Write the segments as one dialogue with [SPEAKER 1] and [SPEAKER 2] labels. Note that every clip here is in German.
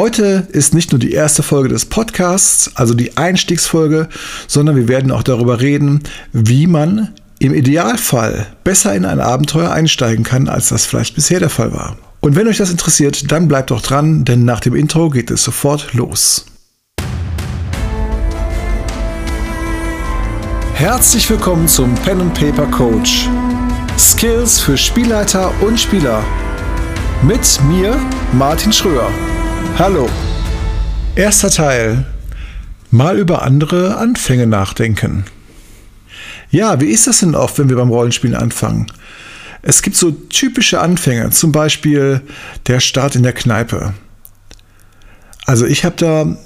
[SPEAKER 1] Heute ist nicht nur die erste Folge des Podcasts, also die Einstiegsfolge, sondern wir werden auch darüber reden, wie man im Idealfall besser in ein Abenteuer einsteigen kann, als das vielleicht bisher der Fall war. Und wenn euch das interessiert, dann bleibt doch dran, denn nach dem Intro geht es sofort los. Herzlich willkommen zum Pen and Paper Coach. Skills für Spielleiter und Spieler. Mit mir, Martin Schröer. Hallo. Erster Teil. Mal über andere Anfänge nachdenken. Ja, wie ist das denn oft, wenn wir beim Rollenspielen anfangen? Es gibt so typische Anfänge, zum Beispiel der Start in der Kneipe. Also ich habe da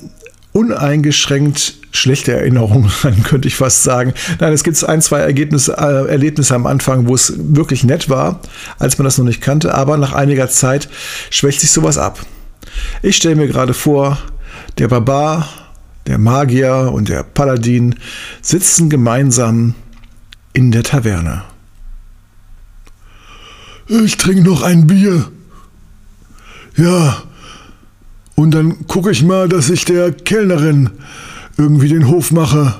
[SPEAKER 1] uneingeschränkt schlechte Erinnerungen könnte ich fast sagen. Nein, es gibt ein, zwei Ergebnisse, äh, Erlebnisse am Anfang, wo es wirklich nett war, als man das noch nicht kannte, aber nach einiger Zeit schwächt sich sowas ab. Ich stelle mir gerade vor, der Barbar, der Magier und der Paladin sitzen gemeinsam in der Taverne. Ich trinke noch ein Bier. Ja, und dann gucke ich mal, dass ich der Kellnerin irgendwie den Hof mache.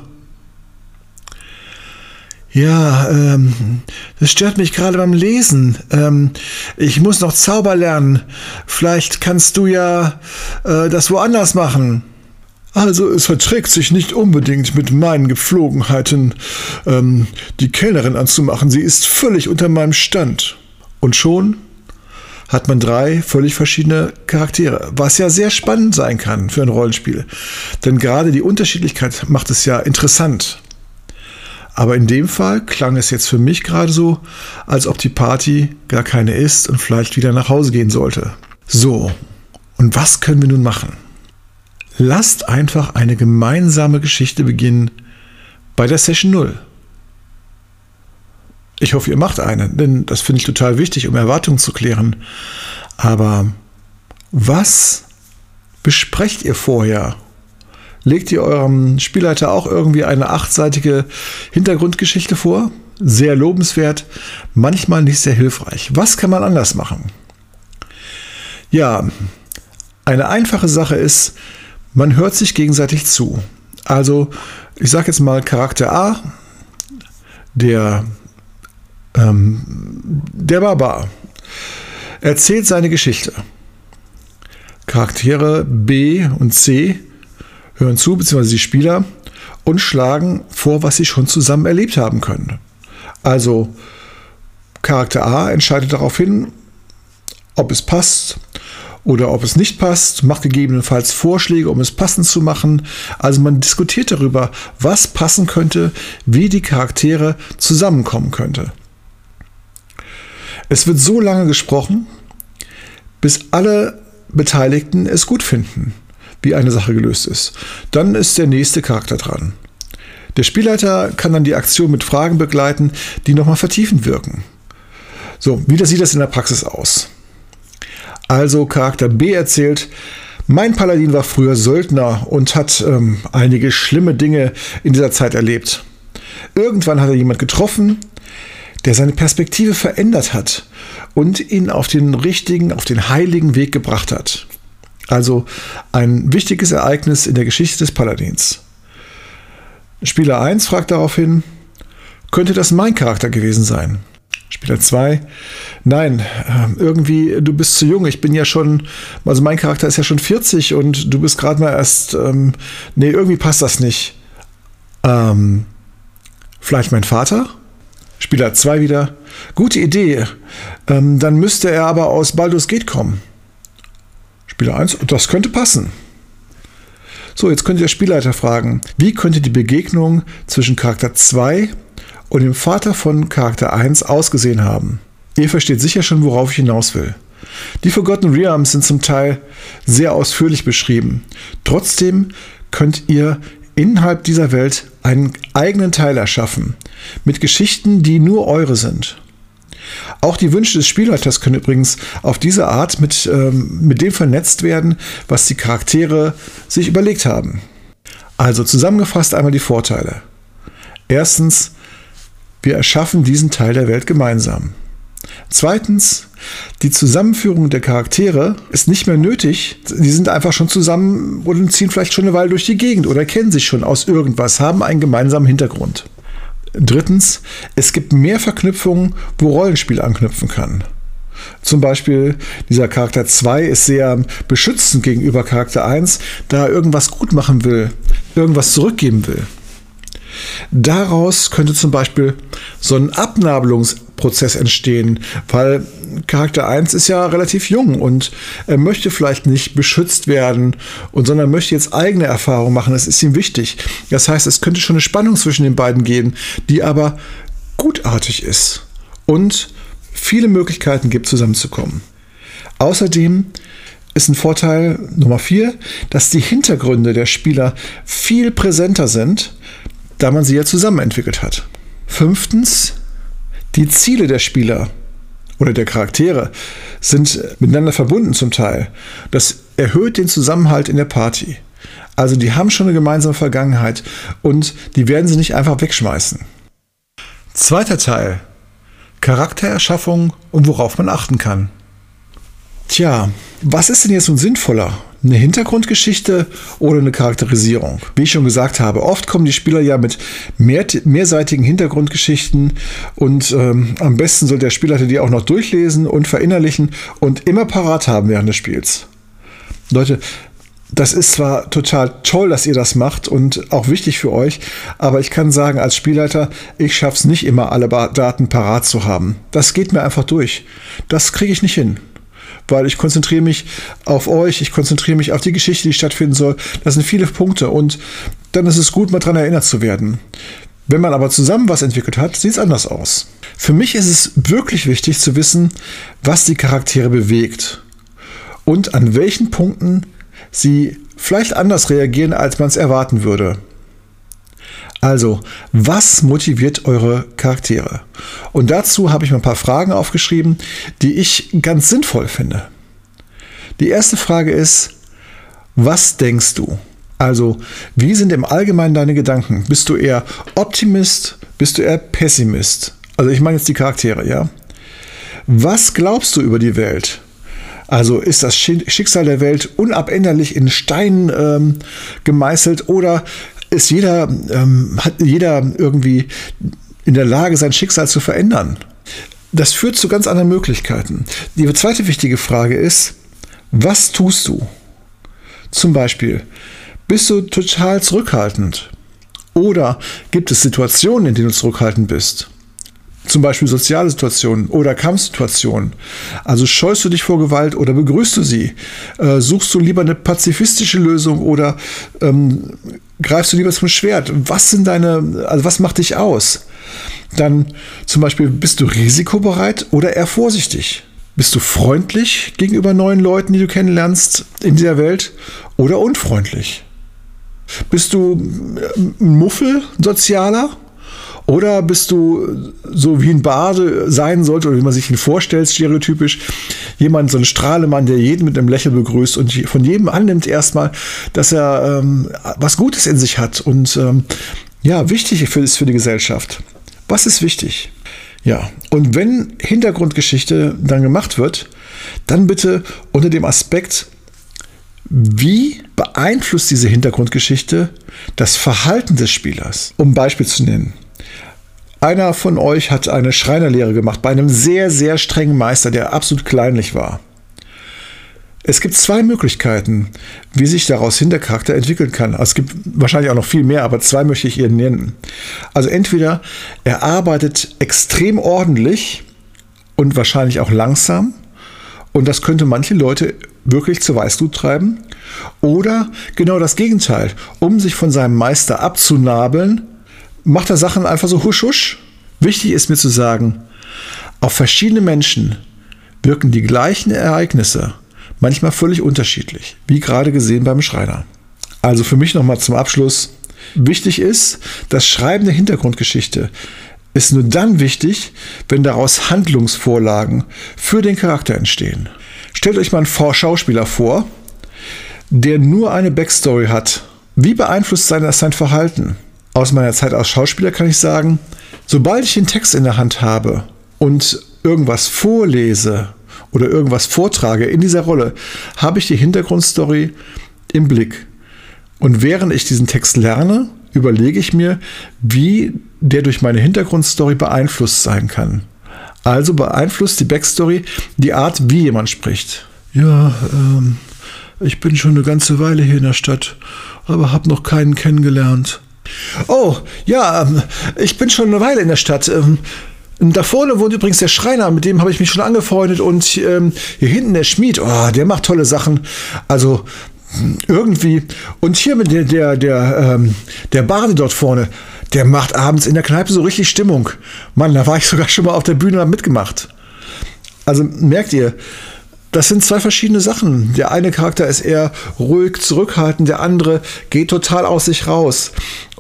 [SPEAKER 1] Ja, ähm, das stört mich gerade beim Lesen. Ähm, ich muss noch Zauber lernen. Vielleicht kannst du ja äh, das woanders machen. Also es verträgt sich nicht unbedingt mit meinen Gepflogenheiten, ähm, die Kellnerin anzumachen. Sie ist völlig unter meinem Stand. Und schon hat man drei völlig verschiedene Charaktere, was ja sehr spannend sein kann für ein Rollenspiel. Denn gerade die Unterschiedlichkeit macht es ja interessant. Aber in dem Fall klang es jetzt für mich gerade so, als ob die Party gar keine ist und vielleicht wieder nach Hause gehen sollte. So, und was können wir nun machen? Lasst einfach eine gemeinsame Geschichte beginnen bei der Session 0. Ich hoffe, ihr macht eine, denn das finde ich total wichtig, um Erwartungen zu klären. Aber was besprecht ihr vorher? Legt ihr eurem Spielleiter auch irgendwie eine achtseitige Hintergrundgeschichte vor? Sehr lobenswert, manchmal nicht sehr hilfreich. Was kann man anders machen? Ja, eine einfache Sache ist, man hört sich gegenseitig zu. Also, ich sage jetzt mal Charakter A, der ähm, der Barbar erzählt seine Geschichte. Charaktere B und C hören zu, beziehungsweise die Spieler, und schlagen vor, was sie schon zusammen erlebt haben können. Also Charakter A entscheidet darauf hin, ob es passt oder ob es nicht passt, macht gegebenenfalls Vorschläge, um es passend zu machen. Also man diskutiert darüber, was passen könnte, wie die Charaktere zusammenkommen könnte. Es wird so lange gesprochen, bis alle Beteiligten es gut finden, wie eine Sache gelöst ist. Dann ist der nächste Charakter dran. Der Spielleiter kann dann die Aktion mit Fragen begleiten, die nochmal vertiefend wirken. So, wie sieht das in der Praxis aus? Also Charakter B erzählt, mein Paladin war früher Söldner und hat ähm, einige schlimme Dinge in dieser Zeit erlebt. Irgendwann hat er jemand getroffen, der seine Perspektive verändert hat und ihn auf den richtigen, auf den heiligen Weg gebracht hat. Also ein wichtiges Ereignis in der Geschichte des Paladins. Spieler 1 fragt daraufhin, könnte das mein Charakter gewesen sein? Spieler 2, nein, ähm, irgendwie, du bist zu jung. Ich bin ja schon, also mein Charakter ist ja schon 40 und du bist gerade mal erst, ähm, nee, irgendwie passt das nicht. Ähm, vielleicht mein Vater? Spieler 2 wieder. Gute Idee. Ähm, dann müsste er aber aus Baldur's Gate kommen. Spieler 1, das könnte passen. So, jetzt könnte der Spielleiter fragen, wie könnte die Begegnung zwischen Charakter 2 und dem Vater von Charakter 1 ausgesehen haben? Ihr versteht sicher schon, worauf ich hinaus will. Die Forgotten Realms sind zum Teil sehr ausführlich beschrieben. Trotzdem könnt ihr innerhalb dieser Welt einen eigenen Teil erschaffen, mit Geschichten, die nur eure sind. Auch die Wünsche des Spielleiters können übrigens auf diese Art mit, ähm, mit dem vernetzt werden, was die Charaktere sich überlegt haben. Also zusammengefasst einmal die Vorteile. Erstens, wir erschaffen diesen Teil der Welt gemeinsam. Zweitens, Die Zusammenführung der Charaktere ist nicht mehr nötig. Die sind einfach schon zusammen und ziehen vielleicht schon eine Weile durch die Gegend oder kennen sich schon aus irgendwas, haben einen gemeinsamen Hintergrund. Drittens, es gibt mehr Verknüpfungen, wo Rollenspiel anknüpfen kann. Zum Beispiel dieser Charakter 2 ist sehr beschützend gegenüber Charakter 1, da er irgendwas gut machen will, irgendwas zurückgeben will. Daraus könnte zum Beispiel so ein Abnabelungsprozess entstehen, weil Charakter 1 ist ja relativ jung und er möchte vielleicht nicht beschützt werden, und sondern möchte jetzt eigene Erfahrungen machen. Das ist ihm wichtig. Das heißt, es könnte schon eine Spannung zwischen den beiden geben, die aber gutartig ist und viele Möglichkeiten gibt, zusammenzukommen. Außerdem ist ein Vorteil Nummer vier, dass die Hintergründe der Spieler viel präsenter sind, da man sie ja zusammen entwickelt hat. Fünftens, die Ziele der Spieler oder der Charaktere sind miteinander verbunden zum Teil. Das erhöht den Zusammenhalt in der Party. Also die haben schon eine gemeinsame Vergangenheit und die werden sie nicht einfach wegschmeißen. Zweiter Teil. Charaktererschaffung und worauf man achten kann. Tja, was ist denn jetzt nun sinnvoller? Eine Hintergrundgeschichte oder eine Charakterisierung? Wie ich schon gesagt habe, oft kommen die Spieler ja mit mehr, mehrseitigen Hintergrundgeschichten und ähm, am besten soll der Spieler die auch noch durchlesen und verinnerlichen und immer parat haben während des Spiels. Leute, das ist zwar total toll, dass ihr das macht und auch wichtig für euch, aber ich kann sagen, als Spielleiter, ich schaffe es nicht immer, alle Daten parat zu haben. Das geht mir einfach durch. Das kriege ich nicht hin weil ich konzentriere mich auf euch, ich konzentriere mich auf die Geschichte, die stattfinden soll. Das sind viele Punkte und dann ist es gut, mal daran erinnert zu werden. Wenn man aber zusammen was entwickelt hat, sieht es anders aus. Für mich ist es wirklich wichtig zu wissen, was die Charaktere bewegt und an welchen Punkten sie vielleicht anders reagieren, als man es erwarten würde. Also, was motiviert eure Charaktere? Und dazu habe ich mir ein paar Fragen aufgeschrieben, die ich ganz sinnvoll finde. Die erste Frage ist, was denkst du? Also, wie sind im Allgemeinen deine Gedanken? Bist du eher Optimist? Bist du eher Pessimist? Also, ich meine jetzt die Charaktere, ja? Was glaubst du über die Welt? Also ist das Schicksal der Welt unabänderlich in Stein ähm, gemeißelt oder ist jeder, ähm, hat jeder irgendwie in der Lage, sein Schicksal zu verändern. Das führt zu ganz anderen Möglichkeiten. Die zweite wichtige Frage ist, was tust du? Zum Beispiel, bist du total zurückhaltend? Oder gibt es Situationen, in denen du zurückhaltend bist? Zum Beispiel soziale Situationen oder Kampfsituationen. Also scheust du dich vor Gewalt oder begrüßt du sie? Äh, suchst du lieber eine pazifistische Lösung oder ähm, greifst du lieber zum Schwert? Was sind deine, also was macht dich aus? Dann zum Beispiel, bist du risikobereit oder eher vorsichtig? Bist du freundlich gegenüber neuen Leuten, die du kennenlernst in dieser Welt oder unfreundlich? Bist du äh, Muffel, sozialer oder bist du so wie ein Bade sein sollte, oder wie man sich ihn vorstellt, stereotypisch, jemand, so ein Strahlemann, der jeden mit einem Lächeln begrüßt und von jedem annimmt erstmal, dass er ähm, was Gutes in sich hat und ähm, ja, wichtig ist für die Gesellschaft. Was ist wichtig? Ja, und wenn Hintergrundgeschichte dann gemacht wird, dann bitte unter dem Aspekt, wie beeinflusst diese Hintergrundgeschichte das Verhalten des Spielers? Um ein Beispiel zu nennen. Einer von euch hat eine Schreinerlehre gemacht bei einem sehr, sehr strengen Meister, der absolut kleinlich war. Es gibt zwei Möglichkeiten, wie sich daraus hin der Charakter entwickeln kann. Es gibt wahrscheinlich auch noch viel mehr, aber zwei möchte ich Ihnen nennen. Also entweder er arbeitet extrem ordentlich und wahrscheinlich auch langsam. Und das könnte manche Leute wirklich zur Weißglut treiben. Oder genau das Gegenteil. Um sich von seinem Meister abzunabeln, macht er Sachen einfach so husch husch. Wichtig ist mir zu sagen, auf verschiedene Menschen wirken die gleichen Ereignisse manchmal völlig unterschiedlich, wie gerade gesehen beim Schreiner. Also für mich nochmal zum Abschluss. Wichtig ist, das Schreiben der Hintergrundgeschichte ist nur dann wichtig, wenn daraus Handlungsvorlagen für den Charakter entstehen. Stellt euch mal einen Schauspieler vor, der nur eine Backstory hat. Wie beeinflusst sein sein Verhalten? Aus meiner Zeit als Schauspieler kann ich sagen, sobald ich den Text in der Hand habe und irgendwas vorlese oder irgendwas vortrage in dieser Rolle, habe ich die Hintergrundstory im Blick. Und während ich diesen Text lerne, überlege ich mir, wie der durch meine Hintergrundstory beeinflusst sein kann. Also beeinflusst die Backstory die Art, wie jemand spricht. Ja, ähm, ich bin schon eine ganze Weile hier in der Stadt, aber habe noch keinen kennengelernt. Oh, ja, ähm, ich bin schon eine Weile in der Stadt. Ähm, da vorne wohnt übrigens der Schreiner, mit dem habe ich mich schon angefreundet. Und ähm, hier hinten der Schmied, oh, der macht tolle Sachen. Also irgendwie. Und hier mit der, der, der, der Barde dort vorne, der macht abends in der Kneipe so richtig Stimmung. Mann, da war ich sogar schon mal auf der Bühne und hab mitgemacht. Also merkt ihr, das sind zwei verschiedene Sachen. Der eine Charakter ist eher ruhig, zurückhaltend, der andere geht total aus sich raus.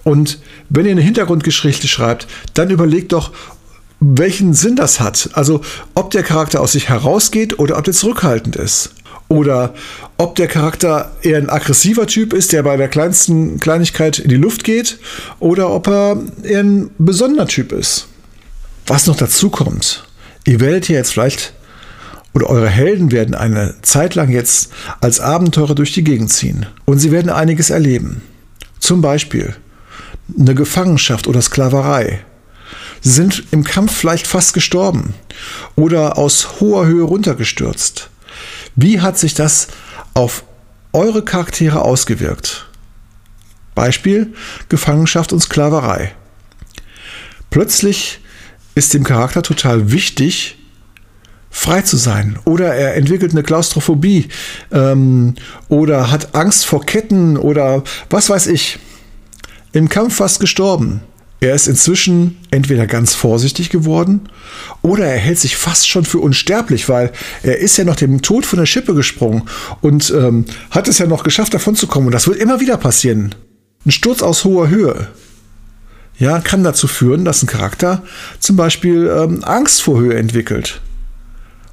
[SPEAKER 1] Und wenn ihr eine Hintergrundgeschichte schreibt, dann überlegt doch, welchen Sinn das hat. Also ob der Charakter aus sich herausgeht oder ob der zurückhaltend ist. Oder ob der Charakter eher ein aggressiver Typ ist, der bei der kleinsten Kleinigkeit in die Luft geht, oder ob er eher ein besonderer Typ ist. Was noch dazu kommt, ihr werdet hier jetzt vielleicht, oder eure Helden werden eine Zeit lang jetzt als Abenteurer durch die Gegend ziehen. Und sie werden einiges erleben. Zum Beispiel eine Gefangenschaft oder Sklaverei. Sie sind im Kampf vielleicht fast gestorben oder aus hoher Höhe runtergestürzt. Wie hat sich das auf eure Charaktere ausgewirkt? Beispiel Gefangenschaft und Sklaverei. Plötzlich ist dem Charakter total wichtig, frei zu sein. Oder er entwickelt eine Klaustrophobie ähm, oder hat Angst vor Ketten oder was weiß ich im Kampf fast gestorben. Er ist inzwischen entweder ganz vorsichtig geworden oder er hält sich fast schon für unsterblich, weil er ist ja noch dem Tod von der Schippe gesprungen und ähm, hat es ja noch geschafft, davon zu kommen. Und das wird immer wieder passieren. Ein Sturz aus hoher Höhe ja, kann dazu führen, dass ein Charakter zum Beispiel ähm, Angst vor Höhe entwickelt.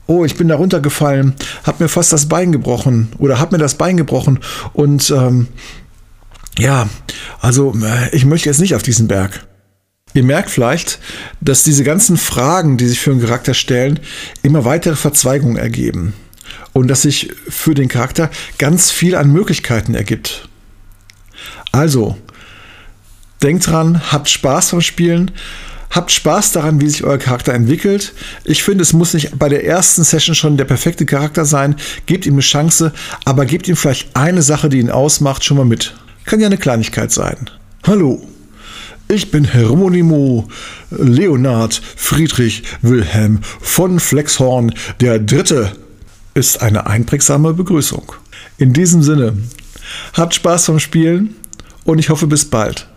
[SPEAKER 1] Oh, ich bin da runtergefallen, hab mir fast das Bein gebrochen oder hab mir das Bein gebrochen und ähm, ja, also äh, ich möchte jetzt nicht auf diesen Berg. Ihr merkt vielleicht, dass diese ganzen Fragen, die sich für einen Charakter stellen, immer weitere Verzweigungen ergeben. Und dass sich für den Charakter ganz viel an Möglichkeiten ergibt. Also, denkt dran, habt Spaß beim Spielen, habt Spaß daran, wie sich euer Charakter entwickelt. Ich finde, es muss nicht bei der ersten Session schon der perfekte Charakter sein. Gebt ihm eine Chance, aber gebt ihm vielleicht eine Sache, die ihn ausmacht, schon mal mit. Kann ja eine Kleinigkeit sein. Hallo, ich bin Hieronymo Leonard Friedrich Wilhelm von Flexhorn der Dritte. Ist eine einprägsame Begrüßung. In diesem Sinne, habt Spaß beim Spielen und ich hoffe bis bald.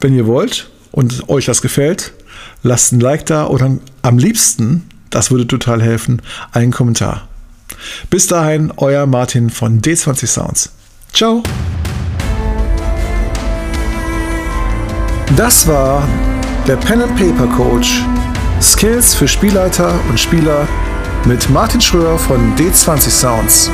[SPEAKER 1] Wenn ihr wollt und euch das gefällt, lasst ein Like da oder am liebsten, das würde total helfen, einen Kommentar. Bis dahin, euer Martin von D20 Sounds. Ciao! Das war der Pen and Paper Coach. Skills für Spielleiter und Spieler mit Martin Schröer von D20 Sounds.